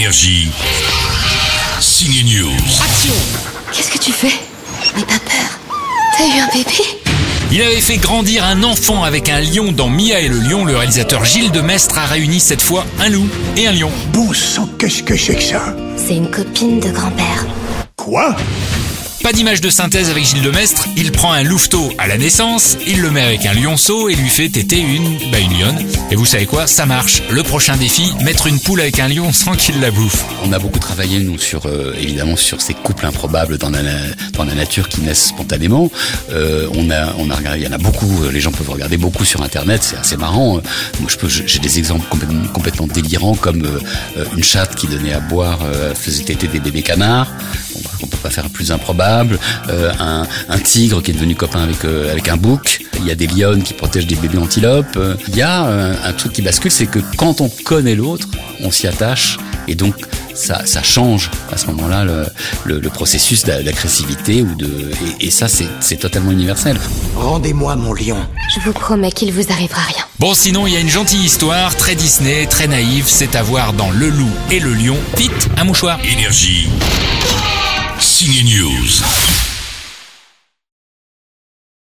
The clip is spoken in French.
Énergie. Signe News. Qu'est-ce que tu fais? N'aie pas peur. T'as eu un bébé? Il avait fait grandir un enfant avec un lion dans Mia et le lion. Le réalisateur Gilles de Mestre a réuni cette fois un loup et un lion. Bon sang, qu'est-ce que c'est que ça? C'est une copine de grand-père. Quoi? Pas d'image de synthèse avec Gilles de Mestre, il prend un louveteau à la naissance, il le met avec un lionceau et lui fait téter une, bah une lionne. Et vous savez quoi, ça marche. Le prochain défi, mettre une poule avec un lion sans qu'il la bouffe. On a beaucoup travaillé nous sur euh, évidemment sur ces couples improbables dans la nature qui naissent spontanément. Euh, on a on a regardé, il y en a beaucoup. euh, Les gens peuvent regarder beaucoup sur internet, c'est assez marrant. Peux j'ai des exemples complètement, délirants comme une chatte qui donnait à boire faisait téter des bébés canards. On peut pas faire plus improbable. Euh, un, un tigre qui est devenu copain avec euh, avec un bouc. Il y a des lionnes qui protègent des bébés antilopes. Euh, Il y a euh, un truc qui bascule, c'est que quand on connaît l'autre, on s'y attache et donc ça, ça change à ce moment-là le, le, le processus d'a- d'agressivité ou de et, et ça c'est c'est totalement universel. Rendez-moi mon lion. Je vous promets qu'il vous arrivera rien. Bon sinon, il y a une gentille histoire, très Disney, très naïve, c'est à voir dans Le Loup et le Lion. Vite, un mouchoir. Énergie. Signe News.